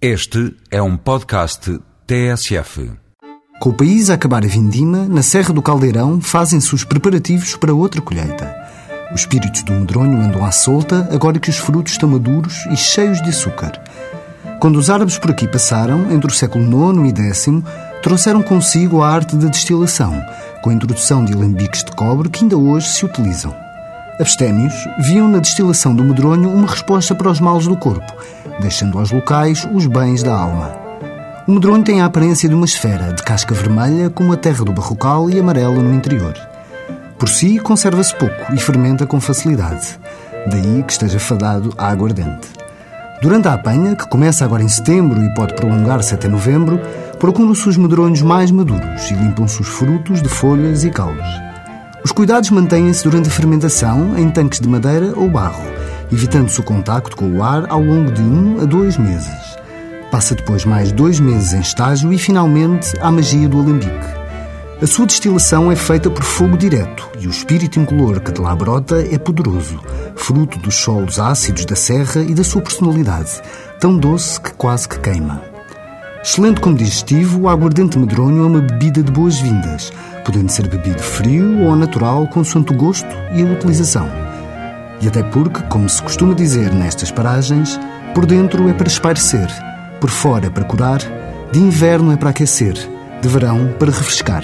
Este é um podcast TSF. Com o país a acabar a vindima, na Serra do Caldeirão fazem-se os preparativos para outra colheita. Os espíritos do medronho andam à solta agora que os frutos estão maduros e cheios de açúcar. Quando os árabes por aqui passaram, entre o século IX e X, trouxeram consigo a arte da destilação, com a introdução de alambiques de cobre que ainda hoje se utilizam. Abstémios viam na destilação do medronho uma resposta para os males do corpo, deixando aos locais os bens da alma. O medronho tem a aparência de uma esfera de casca vermelha com a terra do barrocal e amarela no interior. Por si, conserva-se pouco e fermenta com facilidade. Daí que esteja fadado à aguardente. Durante a apanha, que começa agora em setembro e pode prolongar-se até novembro, procuram-se os medronhos mais maduros e limpam-se os frutos de folhas e caules. Os cuidados mantêm-se durante a fermentação em tanques de madeira ou barro, evitando-se o contacto com o ar ao longo de um a dois meses. Passa depois mais dois meses em estágio e, finalmente, à magia do alambique. A sua destilação é feita por fogo direto e o espírito incolor que de lá brota é poderoso, fruto dos solos ácidos da serra e da sua personalidade, tão doce que quase que queima. Excelente como digestivo, o aguardente medronho é uma bebida de boas-vindas, podendo ser bebido frio ou natural, consoante o gosto e a utilização. E até porque, como se costuma dizer nestas paragens, por dentro é para esparcer, por fora para curar, de inverno é para aquecer, de verão para refrescar.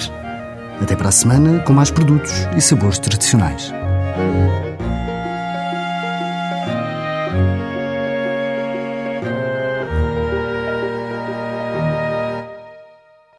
Até para a semana, com mais produtos e sabores tradicionais.